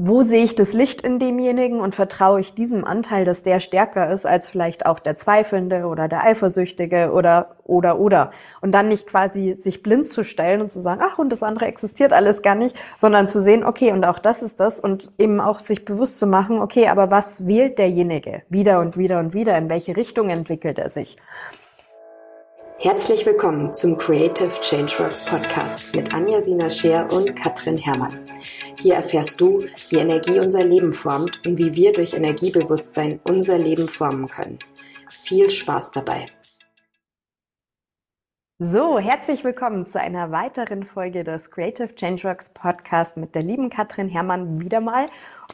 wo sehe ich das Licht in demjenigen und vertraue ich diesem Anteil, dass der stärker ist als vielleicht auch der Zweifelnde oder der Eifersüchtige oder, oder, oder. Und dann nicht quasi sich blind zu stellen und zu sagen, ach, und das andere existiert alles gar nicht, sondern zu sehen, okay, und auch das ist das und eben auch sich bewusst zu machen, okay, aber was wählt derjenige wieder und wieder und wieder? In welche Richtung entwickelt er sich? Herzlich willkommen zum Creative Changeworks Podcast mit Anja Sina Scher und Katrin Herrmann. Hier erfährst du, wie Energie unser Leben formt und wie wir durch Energiebewusstsein unser Leben formen können. Viel Spaß dabei! So, herzlich willkommen zu einer weiteren Folge des Creative Changeworks Podcast mit der lieben Katrin Herrmann wieder mal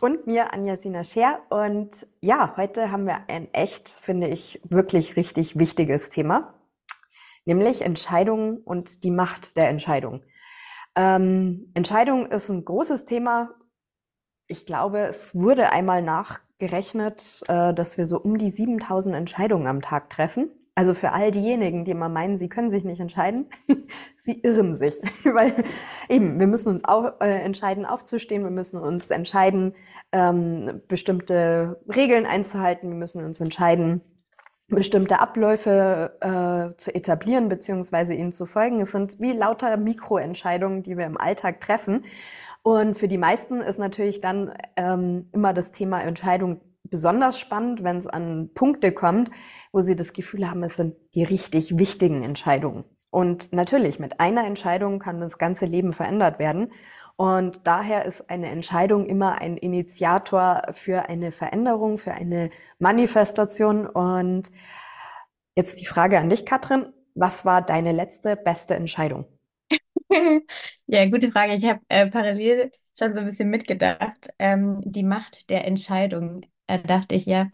und mir Anja Sina Scher. Und ja, heute haben wir ein echt, finde ich, wirklich richtig wichtiges Thema nämlich Entscheidungen und die Macht der Entscheidung. Ähm, Entscheidung ist ein großes Thema. Ich glaube, es wurde einmal nachgerechnet, äh, dass wir so um die 7000 Entscheidungen am Tag treffen. Also für all diejenigen, die immer meinen, sie können sich nicht entscheiden, sie irren sich. Weil eben, wir müssen uns auch, äh, entscheiden, aufzustehen, wir müssen uns entscheiden, ähm, bestimmte Regeln einzuhalten, wir müssen uns entscheiden, bestimmte Abläufe äh, zu etablieren beziehungsweise ihnen zu folgen. Es sind wie lauter Mikroentscheidungen, die wir im Alltag treffen. Und für die meisten ist natürlich dann ähm, immer das Thema Entscheidung besonders spannend, wenn es an Punkte kommt, wo sie das Gefühl haben, es sind die richtig wichtigen Entscheidungen. Und natürlich, mit einer Entscheidung kann das ganze Leben verändert werden. Und daher ist eine Entscheidung immer ein Initiator für eine Veränderung, für eine Manifestation. Und jetzt die Frage an dich, Katrin. Was war deine letzte beste Entscheidung? Ja, gute Frage. Ich habe äh, parallel schon so ein bisschen mitgedacht. Ähm, die Macht der Entscheidung, äh, dachte ich ja,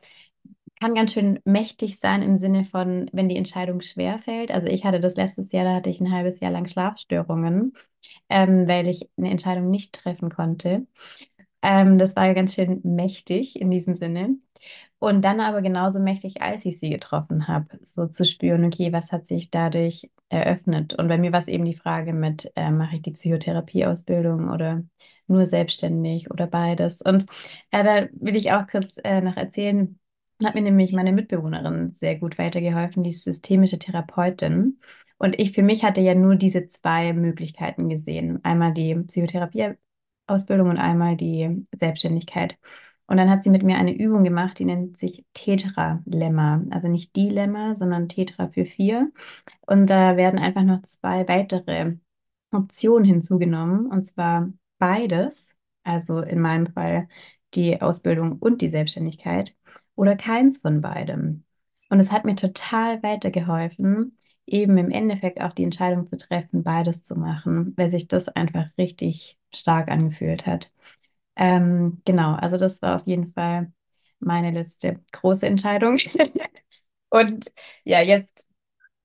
kann ganz schön mächtig sein im Sinne von, wenn die Entscheidung schwer fällt. Also ich hatte das letztes Jahr, da hatte ich ein halbes Jahr lang Schlafstörungen, ähm, weil ich eine Entscheidung nicht treffen konnte. Ähm, das war ganz schön mächtig in diesem Sinne. Und dann aber genauso mächtig, als ich sie getroffen habe, so zu spüren, okay, was hat sich dadurch eröffnet? Und bei mir war es eben die Frage mit, äh, mache ich die Psychotherapieausbildung oder nur selbstständig oder beides? Und äh, da will ich auch kurz äh, noch erzählen, hat mir nämlich meine Mitbewohnerin sehr gut weitergeholfen, die systemische Therapeutin. Und ich für mich hatte ja nur diese zwei Möglichkeiten gesehen. Einmal die Psychotherapieausbildung und einmal die Selbstständigkeit. Und dann hat sie mit mir eine Übung gemacht, die nennt sich Tetra-Lemma. Also nicht Dilemma, sondern Tetra für vier. Und da werden einfach noch zwei weitere Optionen hinzugenommen. Und zwar beides, also in meinem Fall die Ausbildung und die Selbstständigkeit oder keins von beidem. Und es hat mir total weitergeholfen, eben im Endeffekt auch die Entscheidung zu treffen, beides zu machen, weil sich das einfach richtig stark angefühlt hat. Ähm, genau, also das war auf jeden Fall meine letzte große Entscheidung. Und ja, jetzt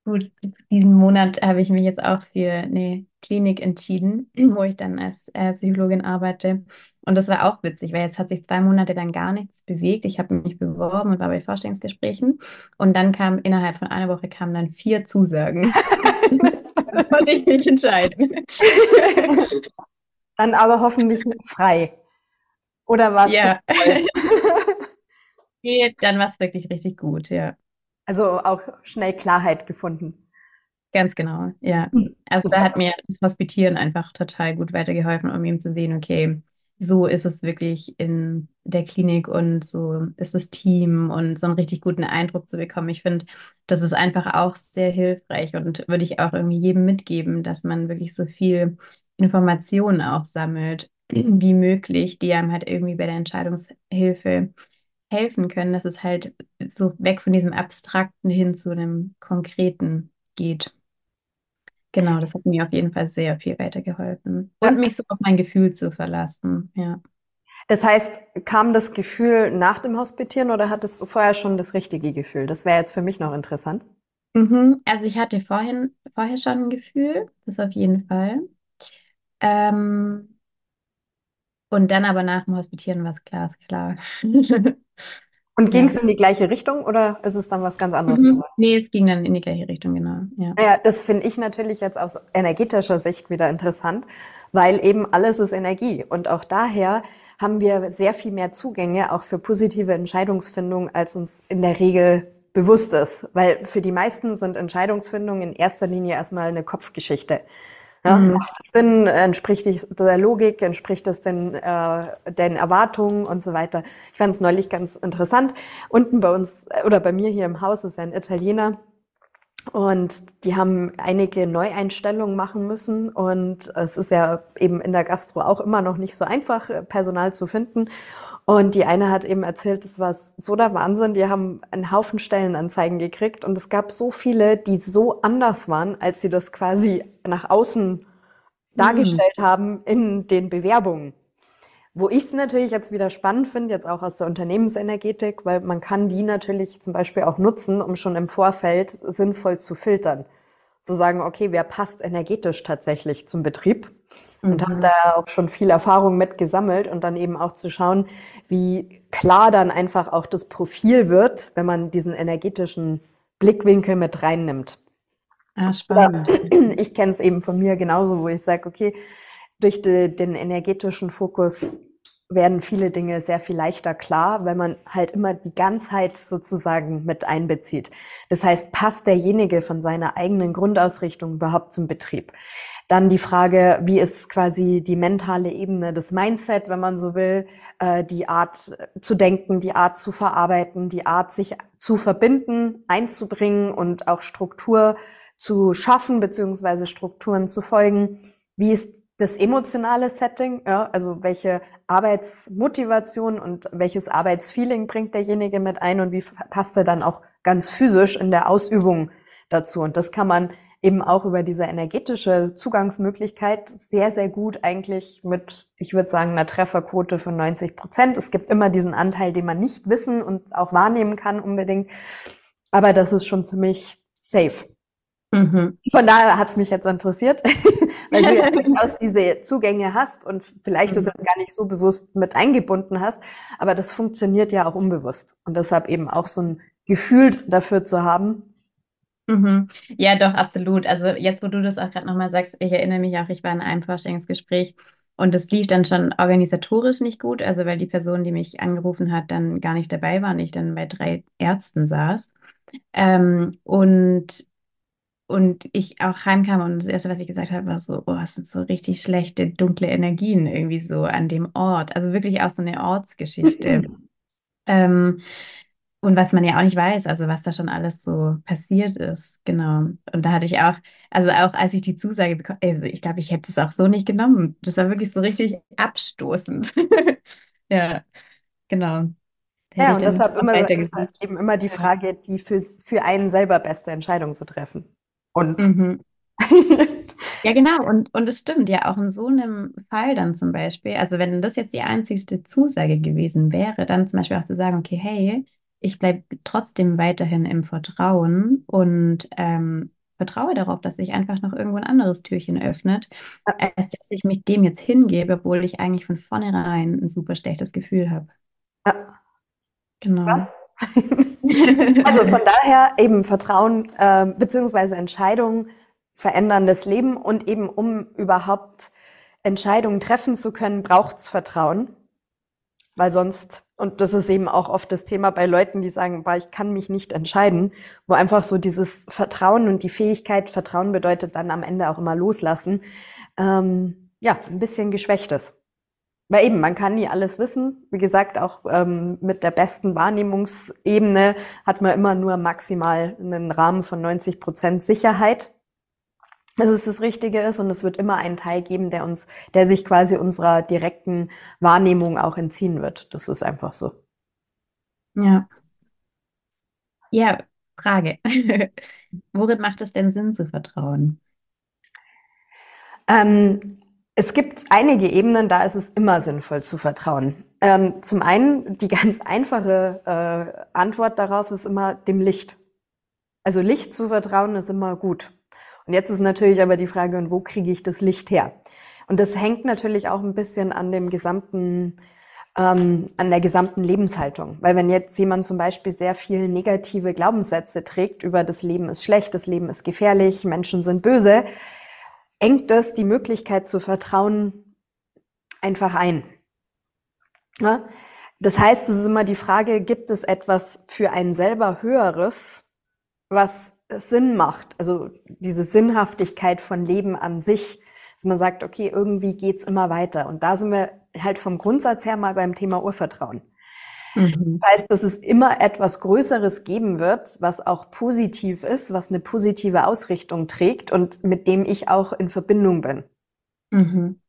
Gut, diesen Monat habe ich mich jetzt auch für eine Klinik entschieden, wo ich dann als äh, Psychologin arbeite. Und das war auch witzig, weil jetzt hat sich zwei Monate dann gar nichts bewegt. Ich habe mich beworben und war bei Vorstellungsgesprächen. Und dann kam innerhalb von einer Woche kamen dann vier Zusagen. da konnte ich mich entscheiden. Dann aber hoffentlich frei. Oder war es ja. dann war es wirklich richtig gut, ja. Also auch schnell Klarheit gefunden. Ganz genau, ja. Hm, also Super. da hat mir das Hospitieren einfach total gut weitergeholfen, um eben zu sehen, okay, so ist es wirklich in der Klinik und so ist das Team und so einen richtig guten Eindruck zu bekommen. Ich finde, das ist einfach auch sehr hilfreich und würde ich auch irgendwie jedem mitgeben, dass man wirklich so viel Informationen auch sammelt, wie möglich, die einem halt irgendwie bei der Entscheidungshilfe helfen können, dass es halt so weg von diesem Abstrakten hin zu einem Konkreten geht. Genau, das hat mir auf jeden Fall sehr viel weitergeholfen. Und mich so auf mein Gefühl zu verlassen, ja. Das heißt, kam das Gefühl nach dem Hospitieren oder hattest du vorher schon das richtige Gefühl? Das wäre jetzt für mich noch interessant. Mhm. Also ich hatte vorhin, vorher schon ein Gefühl, das auf jeden Fall. Ähm, und dann aber nach dem Hospitieren war es glasklar. Und ging es ja. in die gleiche Richtung oder ist es dann was ganz anderes mhm. geworden? Nee, es ging dann in die gleiche Richtung, genau. Ja, ja das finde ich natürlich jetzt aus energetischer Sicht wieder interessant, weil eben alles ist Energie. Und auch daher haben wir sehr viel mehr Zugänge auch für positive Entscheidungsfindung, als uns in der Regel bewusst ist. Weil für die meisten sind Entscheidungsfindungen in erster Linie erstmal eine Kopfgeschichte. Ja, mhm. Macht es Sinn? Entspricht der Logik? Entspricht es den, äh, den Erwartungen und so weiter? Ich fand es neulich ganz interessant. Unten bei uns oder bei mir hier im Haus ist ein Italiener und die haben einige Neueinstellungen machen müssen und es ist ja eben in der Gastro auch immer noch nicht so einfach, Personal zu finden. Und die eine hat eben erzählt, es war so der Wahnsinn, die haben einen Haufen Stellenanzeigen gekriegt und es gab so viele, die so anders waren, als sie das quasi nach außen dargestellt mhm. haben in den Bewerbungen. Wo ich es natürlich jetzt wieder spannend finde, jetzt auch aus der Unternehmensenergetik, weil man kann die natürlich zum Beispiel auch nutzen, um schon im Vorfeld sinnvoll zu filtern. Zu sagen, okay, wer passt energetisch tatsächlich zum Betrieb? Und mhm. habe da auch schon viel Erfahrung mit gesammelt und dann eben auch zu schauen, wie klar dann einfach auch das Profil wird, wenn man diesen energetischen Blickwinkel mit reinnimmt. Ah, spannend. Ich kenne es eben von mir genauso, wo ich sage, okay, durch de, den energetischen Fokus werden viele Dinge sehr viel leichter klar, weil man halt immer die Ganzheit sozusagen mit einbezieht. Das heißt, passt derjenige von seiner eigenen Grundausrichtung überhaupt zum Betrieb? Dann die Frage, wie ist quasi die mentale Ebene, das Mindset, wenn man so will, äh, die Art zu denken, die Art zu verarbeiten, die Art sich zu verbinden, einzubringen und auch Struktur zu schaffen, beziehungsweise Strukturen zu folgen. Wie ist das emotionale Setting, ja, also welche Arbeitsmotivation und welches Arbeitsfeeling bringt derjenige mit ein und wie passt er dann auch ganz physisch in der Ausübung dazu. Und das kann man eben auch über diese energetische Zugangsmöglichkeit sehr, sehr gut eigentlich mit, ich würde sagen, einer Trefferquote von 90 Prozent. Es gibt immer diesen Anteil, den man nicht wissen und auch wahrnehmen kann unbedingt. Aber das ist schon ziemlich safe. Mhm. Von daher hat es mich jetzt interessiert, weil du ja durchaus diese Zugänge hast und vielleicht mhm. das jetzt gar nicht so bewusst mit eingebunden hast, aber das funktioniert ja auch unbewusst. Und deshalb eben auch so ein Gefühl dafür zu haben, Mhm. Ja, doch, absolut. Also jetzt, wo du das auch gerade nochmal sagst, ich erinnere mich auch, ich war in einem Vorstellungsgespräch und das lief dann schon organisatorisch nicht gut, also weil die Person, die mich angerufen hat, dann gar nicht dabei war und ich dann bei drei Ärzten saß. Ähm, und, und ich auch heimkam und das Erste, was ich gesagt habe, war so, oh, es sind so richtig schlechte, dunkle Energien irgendwie so an dem Ort. Also wirklich auch so eine Ortsgeschichte. ähm, und was man ja auch nicht weiß, also was da schon alles so passiert ist, genau. Und da hatte ich auch, also auch als ich die Zusage bekommen, also ich glaube, ich hätte es auch so nicht genommen. Das war wirklich so richtig abstoßend. ja, genau. Ja, und deshalb immer, halt eben immer die Frage, die für, für einen selber beste Entscheidung zu treffen. Und mhm. ja, genau. Und, und es stimmt ja auch in so einem Fall dann zum Beispiel, also wenn das jetzt die einzigste Zusage gewesen wäre, dann zum Beispiel auch zu sagen, okay, hey, ich bleibe trotzdem weiterhin im Vertrauen und ähm, vertraue darauf, dass sich einfach noch irgendwo ein anderes Türchen öffnet, als dass ich mich dem jetzt hingebe, obwohl ich eigentlich von vornherein ein super schlechtes Gefühl habe. Ja. Genau. Ja. also von daher eben Vertrauen äh, beziehungsweise Entscheidungen verändern das Leben und eben um überhaupt Entscheidungen treffen zu können, braucht es Vertrauen. Weil sonst, und das ist eben auch oft das Thema bei Leuten, die sagen, boah, ich kann mich nicht entscheiden, wo einfach so dieses Vertrauen und die Fähigkeit, Vertrauen bedeutet dann am Ende auch immer loslassen, ähm, ja, ein bisschen geschwächt ist. Weil eben, man kann nie alles wissen. Wie gesagt, auch ähm, mit der besten Wahrnehmungsebene hat man immer nur maximal einen Rahmen von 90 Prozent Sicherheit dass es das Richtige ist und es wird immer einen Teil geben, der uns, der sich quasi unserer direkten Wahrnehmung auch entziehen wird. Das ist einfach so. Ja. Ja, Frage. Worin macht es denn Sinn zu vertrauen? Ähm, es gibt einige Ebenen, da ist es immer sinnvoll zu vertrauen. Ähm, zum einen, die ganz einfache äh, Antwort darauf ist immer dem Licht. Also Licht zu vertrauen ist immer gut. Und jetzt ist natürlich aber die Frage, und wo kriege ich das Licht her? Und das hängt natürlich auch ein bisschen an dem gesamten ähm, an der gesamten Lebenshaltung. Weil wenn jetzt jemand zum Beispiel sehr viel negative Glaubenssätze trägt über das Leben ist schlecht, das Leben ist gefährlich, Menschen sind böse, engt das die Möglichkeit zu vertrauen einfach ein. Ja? Das heißt, es ist immer die Frage, gibt es etwas für einen selber Höheres, was Sinn macht? Also diese Sinnhaftigkeit von Leben an sich, dass man sagt, okay, irgendwie geht's immer weiter. Und da sind wir halt vom Grundsatz her mal beim Thema Urvertrauen. Mhm. Das heißt, dass es immer etwas Größeres geben wird, was auch positiv ist, was eine positive Ausrichtung trägt und mit dem ich auch in Verbindung bin. Mhm.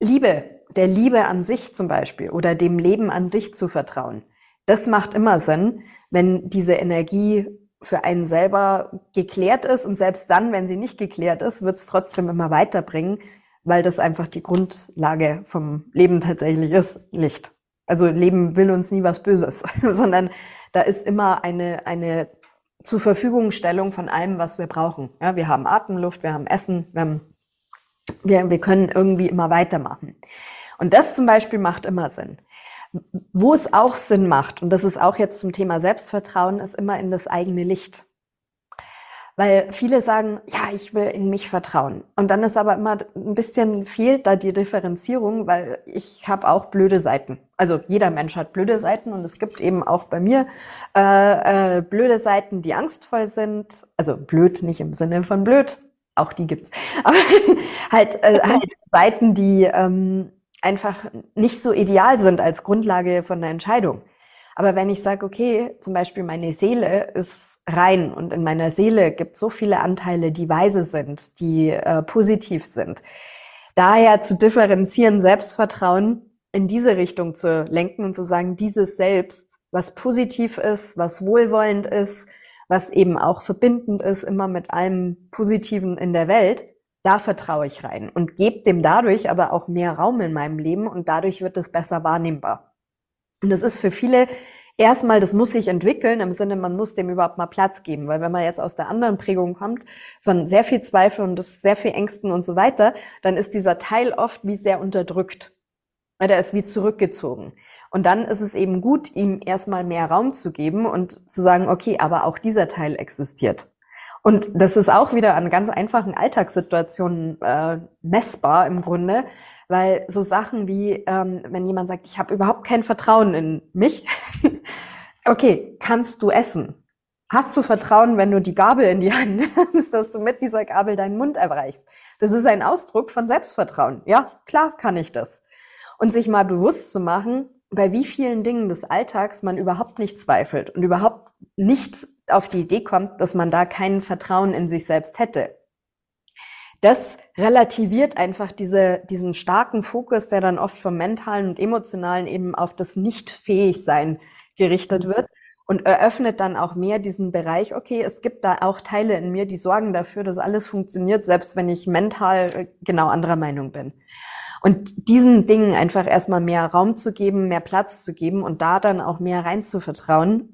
Liebe, der Liebe an sich zum Beispiel oder dem Leben an sich zu vertrauen. Das macht immer Sinn, wenn diese Energie für einen selber geklärt ist und selbst dann, wenn sie nicht geklärt ist, wird es trotzdem immer weiterbringen, weil das einfach die Grundlage vom Leben tatsächlich ist, Licht. Also Leben will uns nie was Böses, sondern da ist immer eine, eine zur Verfügungstellung von allem, was wir brauchen. Ja, wir haben Atemluft, wir haben Essen, wir, haben, wir, wir können irgendwie immer weitermachen. Und das zum Beispiel macht immer Sinn. Wo es auch Sinn macht, und das ist auch jetzt zum Thema Selbstvertrauen, ist immer in das eigene Licht. Weil viele sagen, ja, ich will in mich vertrauen. Und dann ist aber immer ein bisschen fehlt da die Differenzierung, weil ich habe auch blöde Seiten. Also jeder Mensch hat blöde Seiten und es gibt eben auch bei mir äh, äh, blöde Seiten, die angstvoll sind. Also blöd nicht im Sinne von blöd, auch die gibt's. Aber halt, äh, halt Seiten, die ähm, einfach nicht so ideal sind als Grundlage von der Entscheidung. Aber wenn ich sage, okay, zum Beispiel meine Seele ist rein und in meiner Seele gibt so viele Anteile, die weise sind, die äh, positiv sind. Daher zu differenzieren, Selbstvertrauen in diese Richtung zu lenken und zu sagen, dieses Selbst, was positiv ist, was wohlwollend ist, was eben auch verbindend ist, immer mit allem Positiven in der Welt, da vertraue ich rein und gebe dem dadurch aber auch mehr Raum in meinem Leben und dadurch wird es besser wahrnehmbar. Und das ist für viele erstmal, das muss sich entwickeln, im Sinne, man muss dem überhaupt mal Platz geben. Weil wenn man jetzt aus der anderen Prägung kommt, von sehr viel Zweifel und sehr viel Ängsten und so weiter, dann ist dieser Teil oft wie sehr unterdrückt. Weil der ist wie zurückgezogen. Und dann ist es eben gut, ihm erstmal mehr Raum zu geben und zu sagen, okay, aber auch dieser Teil existiert. Und das ist auch wieder an ganz einfachen Alltagssituationen äh, messbar im Grunde, weil so Sachen wie, ähm, wenn jemand sagt, ich habe überhaupt kein Vertrauen in mich, okay, kannst du essen? Hast du Vertrauen, wenn du die Gabel in die Hand nimmst, dass du mit dieser Gabel deinen Mund erreichst? Das ist ein Ausdruck von Selbstvertrauen. Ja, klar kann ich das. Und sich mal bewusst zu machen, bei wie vielen Dingen des Alltags man überhaupt nicht zweifelt und überhaupt nicht auf die Idee kommt, dass man da kein Vertrauen in sich selbst hätte. Das relativiert einfach diese, diesen starken Fokus, der dann oft vom mentalen und emotionalen eben auf das Nicht-Fähig-Sein gerichtet wird und eröffnet dann auch mehr diesen Bereich, okay, es gibt da auch Teile in mir, die sorgen dafür, dass alles funktioniert, selbst wenn ich mental äh, genau anderer Meinung bin. Und diesen Dingen einfach erstmal mehr Raum zu geben, mehr Platz zu geben und da dann auch mehr rein zu vertrauen,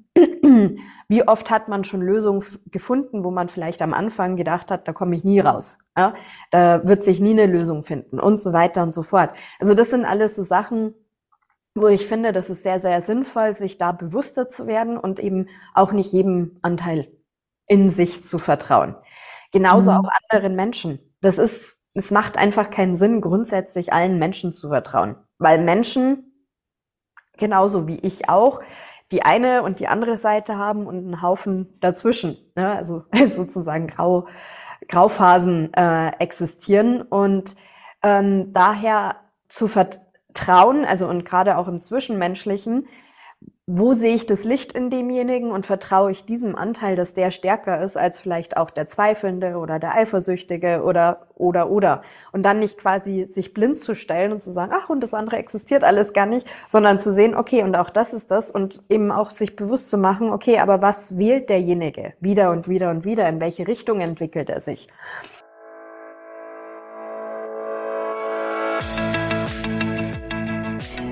wie oft hat man schon Lösungen gefunden, wo man vielleicht am Anfang gedacht hat, da komme ich nie raus. Ja? Da wird sich nie eine Lösung finden und so weiter und so fort. Also das sind alles so Sachen, wo ich finde, das ist sehr, sehr sinnvoll, sich da bewusster zu werden und eben auch nicht jedem Anteil in sich zu vertrauen. Genauso mhm. auch anderen Menschen. Das ist, es macht einfach keinen Sinn, grundsätzlich allen Menschen zu vertrauen, weil Menschen genauso wie ich auch die eine und die andere Seite haben und einen Haufen dazwischen. Ne? Also sozusagen Grau, Grauphasen äh, existieren. Und ähm, daher zu vertrauen, also und gerade auch im Zwischenmenschlichen, wo sehe ich das Licht in demjenigen und vertraue ich diesem Anteil, dass der stärker ist als vielleicht auch der Zweifelnde oder der Eifersüchtige oder, oder, oder. Und dann nicht quasi sich blind zu stellen und zu sagen, ach, und das andere existiert alles gar nicht, sondern zu sehen, okay, und auch das ist das und eben auch sich bewusst zu machen, okay, aber was wählt derjenige wieder und wieder und wieder? In welche Richtung entwickelt er sich?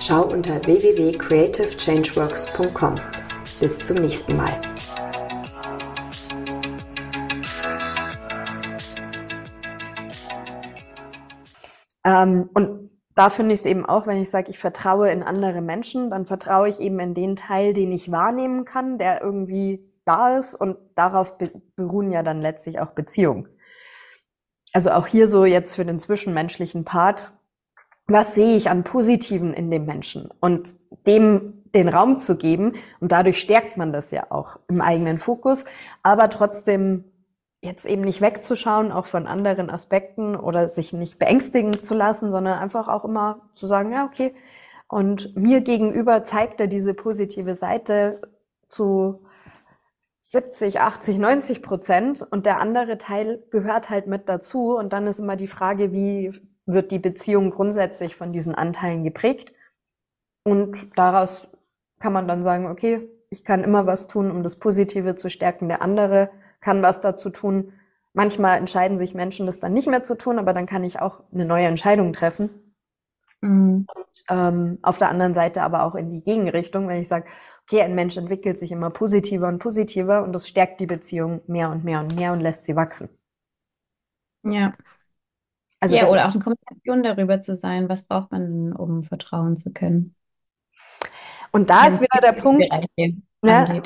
Schau unter www.creativechangeworks.com. Bis zum nächsten Mal. Ähm, und da finde ich es eben auch, wenn ich sage, ich vertraue in andere Menschen, dann vertraue ich eben in den Teil, den ich wahrnehmen kann, der irgendwie da ist und darauf beruhen ja dann letztlich auch Beziehungen. Also auch hier so jetzt für den zwischenmenschlichen Part, was sehe ich an Positiven in dem Menschen und dem den Raum zu geben und dadurch stärkt man das ja auch im eigenen Fokus, aber trotzdem jetzt eben nicht wegzuschauen, auch von anderen Aspekten oder sich nicht beängstigen zu lassen, sondern einfach auch immer zu sagen, ja, okay. Und mir gegenüber zeigt er diese positive Seite zu 70, 80, 90 Prozent und der andere Teil gehört halt mit dazu. Und dann ist immer die Frage, wie wird die Beziehung grundsätzlich von diesen Anteilen geprägt? Und daraus kann man dann sagen, okay, ich kann immer was tun, um das Positive zu stärken. Der andere kann was dazu tun. Manchmal entscheiden sich Menschen, das dann nicht mehr zu tun, aber dann kann ich auch eine neue Entscheidung treffen. Mhm. Und, ähm, auf der anderen Seite aber auch in die Gegenrichtung, wenn ich sage, okay, ein Mensch entwickelt sich immer positiver und positiver und das stärkt die Beziehung mehr und mehr und mehr und lässt sie wachsen. Ja. Also ja, oder auch eine Kommunikation darüber zu sein, was braucht man, um vertrauen zu können. Und da ja, ist wieder der Punkt, ne,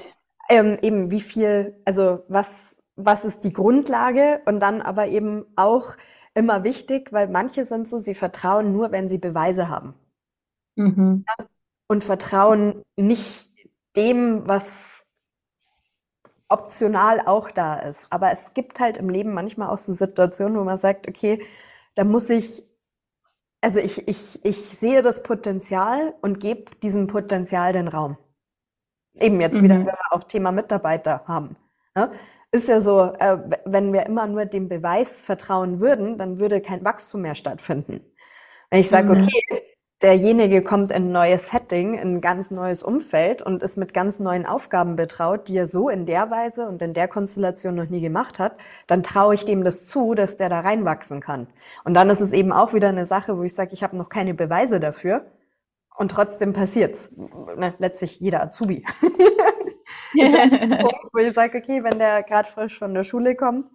ähm, eben wie viel, also was, was ist die Grundlage und dann aber eben auch immer wichtig, weil manche sind so, sie vertrauen nur, wenn sie Beweise haben. Mhm. Und vertrauen nicht dem, was optional auch da ist. Aber es gibt halt im Leben manchmal auch so Situationen, wo man sagt, okay, da muss ich, also ich, ich, ich sehe das Potenzial und gebe diesem Potenzial den Raum. Eben jetzt mhm. wieder, wenn wir auch Thema Mitarbeiter haben. Ne? Ist ja so, äh, wenn wir immer nur dem Beweis vertrauen würden, dann würde kein Wachstum mehr stattfinden. Wenn ich sage, mhm. okay, derjenige kommt in ein neues Setting, in ein ganz neues Umfeld und ist mit ganz neuen Aufgaben betraut, die er so in der Weise und in der Konstellation noch nie gemacht hat, dann traue ich dem das zu, dass der da reinwachsen kann. Und dann ist es eben auch wieder eine Sache, wo ich sage, ich habe noch keine Beweise dafür. Und trotzdem passiert's. Ne, letztlich jeder Azubi. ist ein Punkt, wo ich sage, okay, wenn der gerade frisch von der Schule kommt,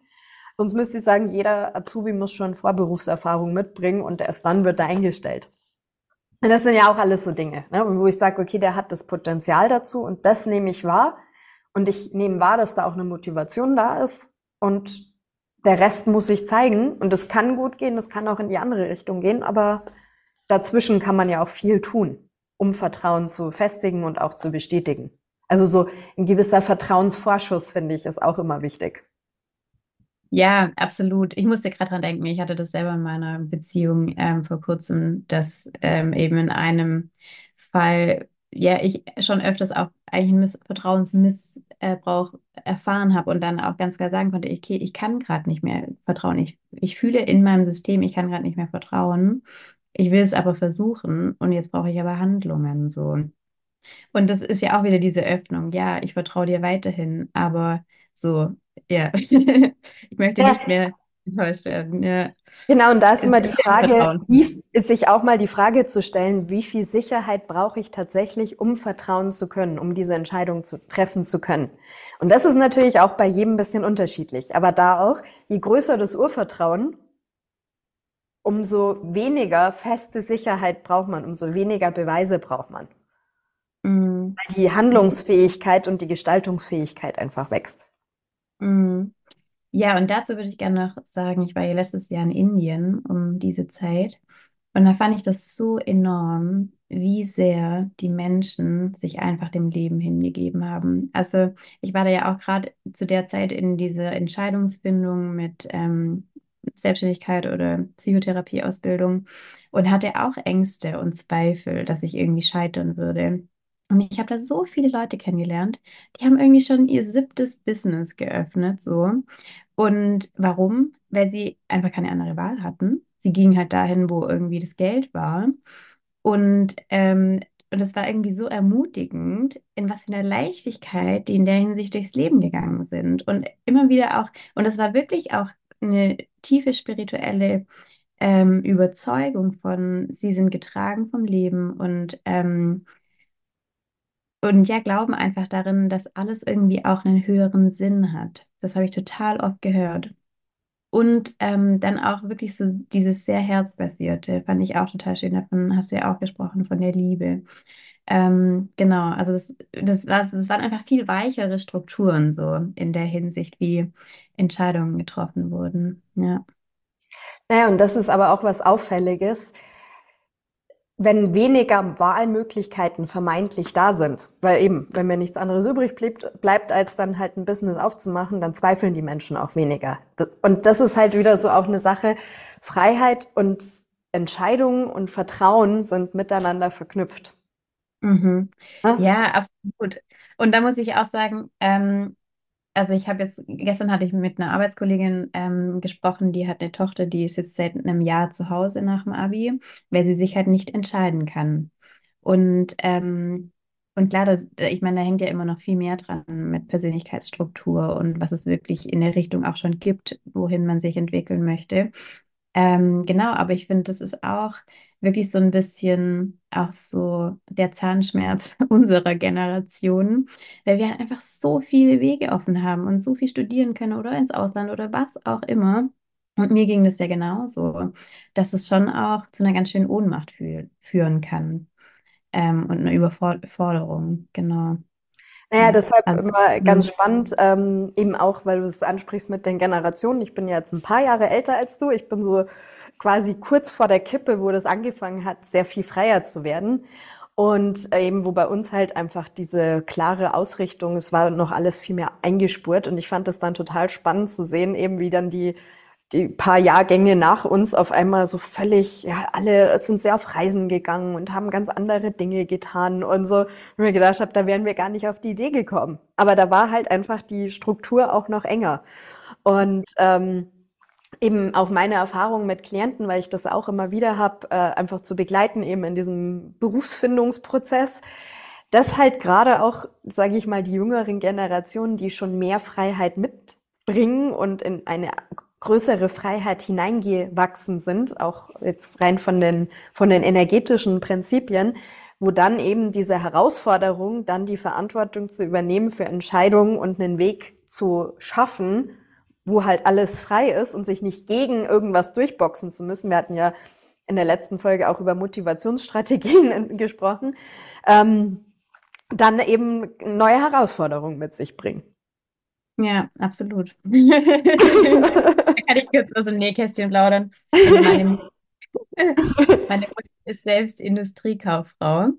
sonst müsste ich sagen, jeder Azubi muss schon Vorberufserfahrung mitbringen und erst dann wird er eingestellt. Und das sind ja auch alles so Dinge, ne, wo ich sage, okay, der hat das Potenzial dazu und das nehme ich wahr. Und ich nehme wahr, dass da auch eine Motivation da ist. Und der Rest muss sich zeigen. Und das kann gut gehen, das kann auch in die andere Richtung gehen, aber dazwischen kann man ja auch viel tun, um Vertrauen zu festigen und auch zu bestätigen. Also so ein gewisser Vertrauensvorschuss, finde ich, ist auch immer wichtig. Ja, absolut. Ich musste gerade dran denken, ich hatte das selber in meiner Beziehung ähm, vor kurzem, dass ähm, eben in einem Fall, ja, ich schon öfters auch eigentlich einen Miss Vertrauensmissbrauch erfahren habe und dann auch ganz klar sagen konnte, okay, ich kann gerade nicht mehr vertrauen. Ich, ich fühle in meinem System, ich kann gerade nicht mehr vertrauen. Ich will es aber versuchen und jetzt brauche ich aber Handlungen so. Und das ist ja auch wieder diese Öffnung. Ja, ich vertraue dir weiterhin, aber so, ja, ich möchte ja. nicht mehr enttäuscht werden. Ja. Genau, und da ist, immer die Frage, wie, sich auch mal die Frage zu stellen, wie viel Sicherheit brauche ich tatsächlich, um vertrauen zu können, um diese Entscheidung zu treffen zu können. Und das ist natürlich auch bei jedem ein bisschen unterschiedlich. Aber da auch, je größer das Urvertrauen, umso weniger feste Sicherheit braucht man, umso weniger Beweise braucht man. Mhm. Weil die Handlungsfähigkeit und die Gestaltungsfähigkeit einfach wächst. Mhm. Ja, und dazu würde ich gerne noch sagen, ich war ja letztes Jahr in Indien um diese Zeit und da fand ich das so enorm, wie sehr die Menschen sich einfach dem Leben hingegeben haben. Also ich war da ja auch gerade zu der Zeit in dieser Entscheidungsfindung mit ähm, Selbstständigkeit oder Psychotherapieausbildung und hatte auch Ängste und Zweifel, dass ich irgendwie scheitern würde. Und ich habe da so viele Leute kennengelernt, die haben irgendwie schon ihr siebtes Business geöffnet, so. Und warum? Weil sie einfach keine andere Wahl hatten. Sie gingen halt dahin, wo irgendwie das Geld war. Und ähm, und es war irgendwie so ermutigend, in was für einer Leichtigkeit die in der Hinsicht durchs Leben gegangen sind. Und immer wieder auch, und es war wirklich auch eine tiefe spirituelle ähm, Überzeugung von, sie sind getragen vom Leben und, ähm, und ja, glauben einfach darin, dass alles irgendwie auch einen höheren Sinn hat. Das habe ich total oft gehört. Und ähm, dann auch wirklich so dieses sehr Herzbasierte, fand ich auch total schön. Davon hast du ja auch gesprochen, von der Liebe. Ähm, genau, also das, das, war, das waren einfach viel weichere Strukturen so in der Hinsicht, wie Entscheidungen getroffen wurden. Ja. Naja, und das ist aber auch was Auffälliges, wenn weniger Wahlmöglichkeiten vermeintlich da sind. Weil eben, wenn mir nichts anderes übrig bleibt, bleibt, als dann halt ein Business aufzumachen, dann zweifeln die Menschen auch weniger. Und das ist halt wieder so auch eine Sache. Freiheit und Entscheidungen und Vertrauen sind miteinander verknüpft. Mhm. Ja? ja, absolut. Und da muss ich auch sagen, ähm, also ich habe jetzt, gestern hatte ich mit einer Arbeitskollegin ähm, gesprochen, die hat eine Tochter, die ist jetzt seit einem Jahr zu Hause nach dem Abi, weil sie sich halt nicht entscheiden kann. Und, ähm, und klar, das, ich meine, da hängt ja immer noch viel mehr dran mit Persönlichkeitsstruktur und was es wirklich in der Richtung auch schon gibt, wohin man sich entwickeln möchte. Ähm, genau, aber ich finde, das ist auch wirklich so ein bisschen auch so der Zahnschmerz unserer Generation, weil wir halt einfach so viele Wege offen haben und so viel studieren können oder ins Ausland oder was auch immer. Und mir ging das ja genauso, dass es schon auch zu einer ganz schönen Ohnmacht fü führen kann ähm, und einer Überforderung, genau. Naja, deshalb immer ganz hm. spannend, ähm, eben auch, weil du es ansprichst mit den Generationen. Ich bin ja jetzt ein paar Jahre älter als du. Ich bin so quasi kurz vor der Kippe, wo das angefangen hat, sehr viel freier zu werden. Und eben, wo bei uns halt einfach diese klare Ausrichtung, es war noch alles viel mehr eingespurt. Und ich fand das dann total spannend zu sehen, eben wie dann die, die paar Jahrgänge nach uns auf einmal so völlig, ja, alle sind sehr auf Reisen gegangen und haben ganz andere Dinge getan und so. Und mir gedacht habe, da wären wir gar nicht auf die Idee gekommen. Aber da war halt einfach die Struktur auch noch enger. Und ähm, eben auch meine Erfahrung mit Klienten, weil ich das auch immer wieder habe, äh, einfach zu begleiten, eben in diesem Berufsfindungsprozess, dass halt gerade auch, sage ich mal, die jüngeren Generationen, die schon mehr Freiheit mitbringen und in eine größere Freiheit hineingewachsen sind, auch jetzt rein von den, von den energetischen Prinzipien, wo dann eben diese Herausforderung, dann die Verantwortung zu übernehmen für Entscheidungen und einen Weg zu schaffen, wo halt alles frei ist und sich nicht gegen irgendwas durchboxen zu müssen. Wir hatten ja in der letzten Folge auch über Motivationsstrategien gesprochen, ähm, dann eben neue Herausforderungen mit sich bringen. Ja, absolut. da kann ich kurz aus dem Nähkästchen plaudern. Also meine, meine Mutter ist selbst Industriekauffrau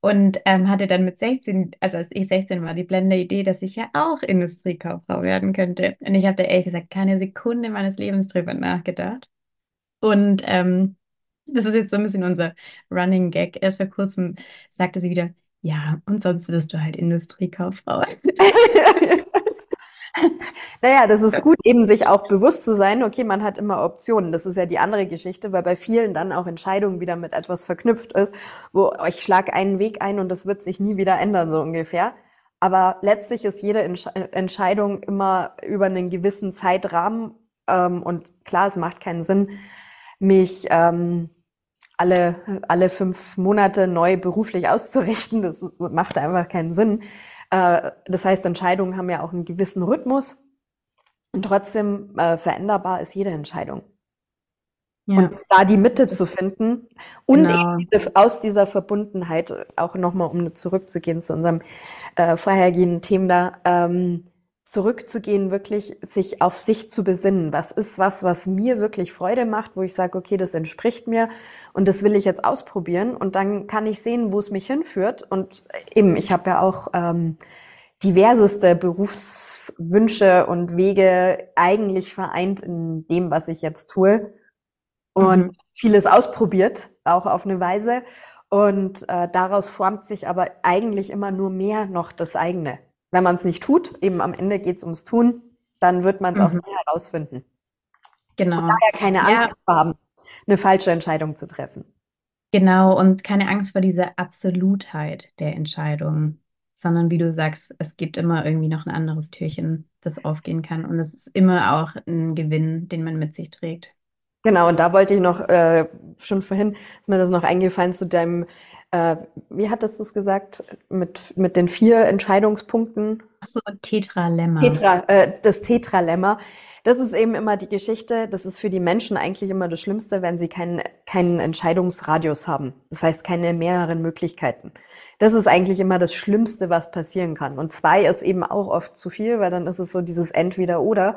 und ähm, hatte dann mit 16, also als ich 16 war, die blende Idee, dass ich ja auch Industriekauffrau werden könnte. Und ich habe da ehrlich gesagt keine Sekunde meines Lebens drüber nachgedacht. Und ähm, das ist jetzt so ein bisschen unser Running Gag. Erst vor kurzem sagte sie wieder, ja, und sonst wirst du halt Industriekauffrau. Naja, das ist gut, eben sich auch bewusst zu sein, okay, man hat immer Optionen. Das ist ja die andere Geschichte, weil bei vielen dann auch Entscheidungen wieder mit etwas verknüpft ist, wo ich schlage einen Weg ein und das wird sich nie wieder ändern, so ungefähr. Aber letztlich ist jede Entsch Entscheidung immer über einen gewissen Zeitrahmen. Ähm, und klar, es macht keinen Sinn, mich ähm, alle, alle fünf Monate neu beruflich auszurichten. Das, das macht einfach keinen Sinn. Äh, das heißt, Entscheidungen haben ja auch einen gewissen Rhythmus und trotzdem äh, veränderbar ist jede Entscheidung. Ja. Und da die Mitte zu finden und genau. diese, aus dieser Verbundenheit, auch nochmal, um zurückzugehen zu unserem äh, vorhergehenden Thema da, ähm, zurückzugehen, wirklich sich auf sich zu besinnen. Was ist was, was mir wirklich Freude macht, wo ich sage, okay, das entspricht mir und das will ich jetzt ausprobieren und dann kann ich sehen, wo es mich hinführt. Und eben, ich habe ja auch ähm, diverseste Berufswünsche und Wege eigentlich vereint in dem, was ich jetzt tue und mhm. vieles ausprobiert, auch auf eine Weise. Und äh, daraus formt sich aber eigentlich immer nur mehr noch das eigene. Wenn man es nicht tut, eben am Ende geht es ums Tun, dann wird man es mhm. auch nie herausfinden. Genau. Und daher keine Angst ja. haben, eine falsche Entscheidung zu treffen. Genau, und keine Angst vor dieser Absolutheit der Entscheidung, sondern wie du sagst, es gibt immer irgendwie noch ein anderes Türchen, das aufgehen kann. Und es ist immer auch ein Gewinn, den man mit sich trägt. Genau, und da wollte ich noch, äh, schon vorhin ist mir das noch eingefallen zu deinem, äh, wie hattest du es gesagt, mit, mit den vier Entscheidungspunkten? Ach so, Tetralemma. Tetra, äh, das Tetralemma. Das ist eben immer die Geschichte, das ist für die Menschen eigentlich immer das Schlimmste, wenn sie keinen, keinen Entscheidungsradius haben. Das heißt, keine mehreren Möglichkeiten. Das ist eigentlich immer das Schlimmste, was passieren kann. Und zwei ist eben auch oft zu viel, weil dann ist es so dieses Entweder-Oder.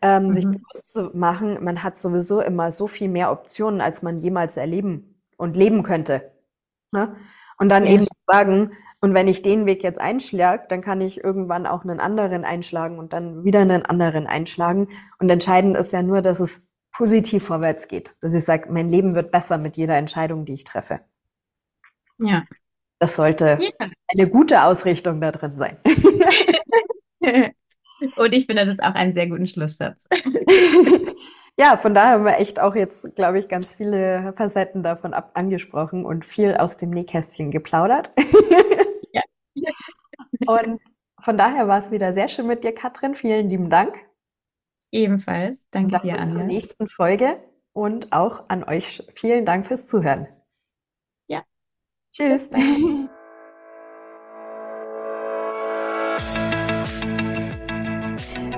Ähm, mhm. Sich bewusst zu machen, man hat sowieso immer so viel mehr Optionen, als man jemals erleben und leben könnte. Ne? Und dann ja. eben sagen, und wenn ich den Weg jetzt einschlage, dann kann ich irgendwann auch einen anderen einschlagen und dann wieder einen anderen einschlagen. Und entscheidend ist ja nur, dass es positiv vorwärts geht. Dass ich sage, mein Leben wird besser mit jeder Entscheidung, die ich treffe. Ja. Das sollte ja. eine gute Ausrichtung da drin sein. und ich finde das auch einen sehr guten Schlusssatz. Ja, von daher haben wir echt auch jetzt, glaube ich, ganz viele Facetten davon ab angesprochen und viel aus dem Nähkästchen geplaudert. Ja. Und von daher war es wieder sehr schön mit dir, Katrin. Vielen lieben Dank. Ebenfalls. Danke dir, Bis zur nächsten Folge und auch an euch vielen Dank fürs Zuhören. Ja. Tschüss.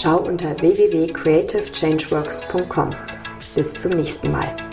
Schau unter www.creativechangeworks.com. Bis zum nächsten Mal.